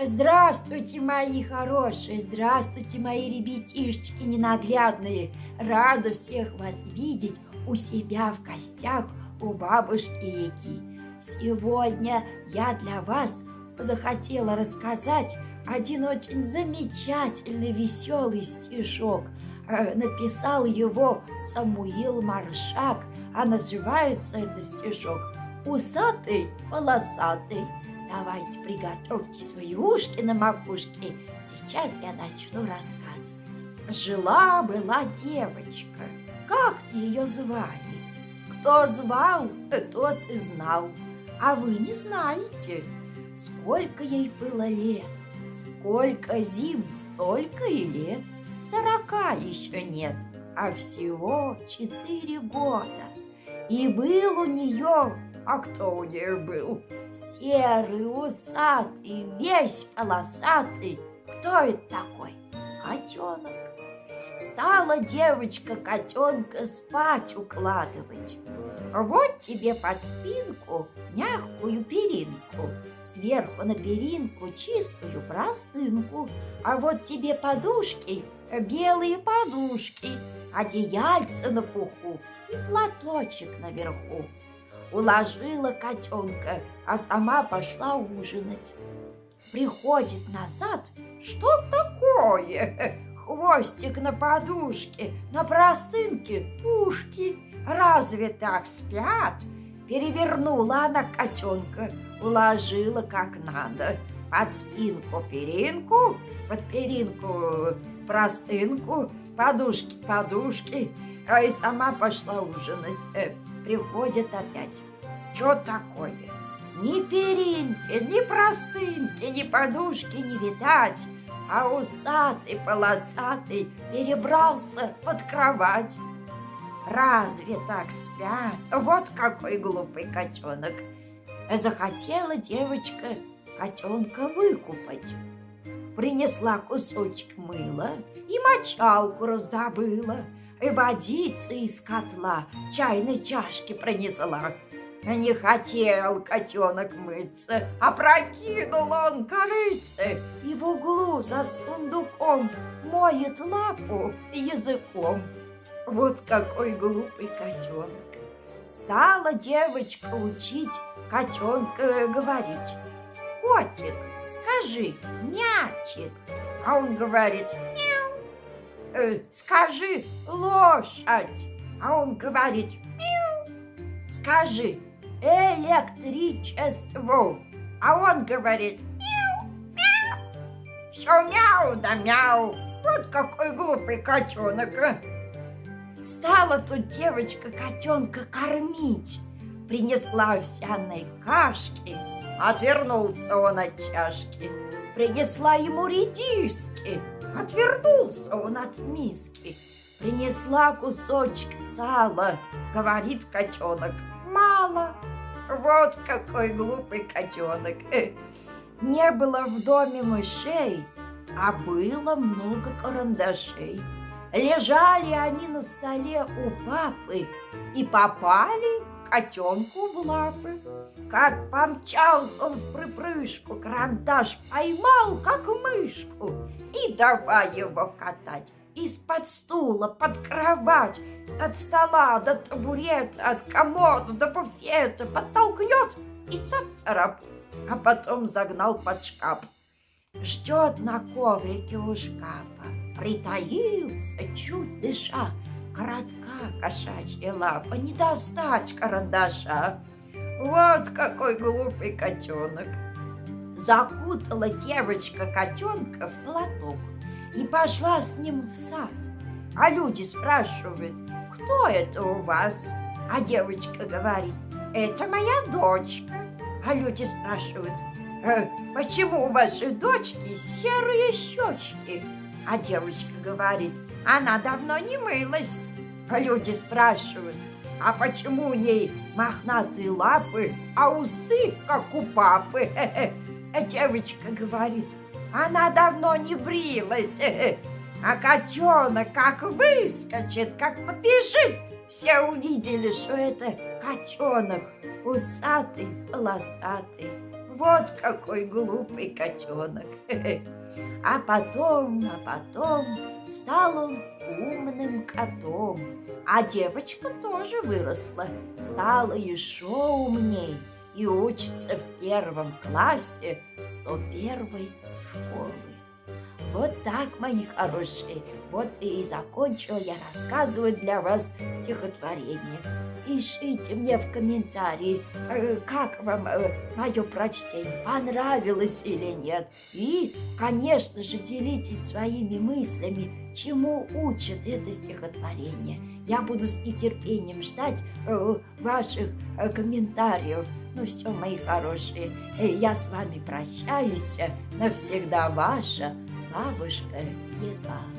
Здравствуйте, мои хорошие, здравствуйте, мои ребятишечки ненаглядные. Рада всех вас видеть у себя в гостях у бабушки Яки. Сегодня я для вас захотела рассказать один очень замечательный, веселый стишок. Э, написал его Самуил Маршак, а называется этот стишок «Усатый, полосатый». Давайте приготовьте свои ушки на макушке. Сейчас я начну рассказывать. Жила-была девочка. Как ее звали? Кто звал, тот и знал. А вы не знаете, сколько ей было лет. Сколько зим, столько и лет. Сорока еще нет, а всего четыре года. И был у нее а кто у нее был? Серый, усатый, весь полосатый. Кто это такой? Котенок. Стала девочка котенка спать укладывать. Вот тебе под спинку мягкую перинку, Сверху на перинку чистую простынку, А вот тебе подушки, белые подушки, Одеяльце на пуху и платочек наверху уложила котенка, а сама пошла ужинать. Приходит назад, что такое? Хвостик на подушке, на простынке ушки. Разве так спят? Перевернула она котенка, уложила как надо. Под спинку перинку, под перинку простынку, подушки подушки, а и сама пошла ужинать. Приходит опять. Что такое? Ни перинки, ни простынки, ни подушки не видать, а усатый полосатый перебрался под кровать. Разве так спят? Вот какой глупый котенок. Захотела девочка котенка выкупать. Принесла кусочек мыла и мочалку раздобыла – водицы из котла чайной чашки пронесла. Не хотел котенок мыться, а прокинул он корыце и в углу за сундуком моет лапу языком. Вот какой глупый котенок. Стала девочка учить котенка говорить. Котик, скажи, мячик. А он говорит, э, скажи лошадь, а он говорит мяу. Скажи электричество, а он говорит мяу, мяу. Все мяу да мяу. Вот какой глупый котенок. А. Стала тут девочка котенка кормить. Принесла овсяной кашки, отвернулся он от чашки. Принесла ему редиски, Отвернулся он от миски. Принесла кусочек сала, говорит котенок. Мало. Вот какой глупый котенок. Не было в доме мышей, а было много карандашей. Лежали они на столе у папы и попали котенку в лапы. Как помчался он в припрыжку, карандаш поймал, как мышку, и давай его катать. Из-под стула, под кровать, от стола до табурета, от комода до буфета подтолкнет и цап-царап, а потом загнал под шкаф. Ждет на коврике у шкафа, притаился, чуть дыша, коротка кошачья лапа, не достать карандаша. Вот какой глупый котенок. Закутала девочка котенка в платок и пошла с ним в сад. А люди спрашивают, кто это у вас? А девочка говорит, это моя дочка. А люди спрашивают, э, почему у вашей дочки серые щечки? А девочка говорит, она давно не мылась. А люди спрашивают, а почему у ней мохнатые лапы, а усы, как у папы? А девочка говорит, она давно не брилась. А котенок как выскочит, как побежит. Все увидели, что это котенок усатый, полосатый. Вот какой глупый котенок. А потом, а потом стал он умным котом. А девочка тоже выросла, стала еще умней и учится в первом классе 101 школы. Вот так, мои хорошие, вот и закончила я рассказывать для вас стихотворение. Пишите мне в комментарии, э, как вам э, мое прочтение, понравилось или нет. И, конечно же, делитесь своими мыслями, чему учит это стихотворение. Я буду с нетерпением ждать э, ваших комментариев. Ну все, мои хорошие, я с вами прощаюсь. Навсегда ваша бабушка Ега.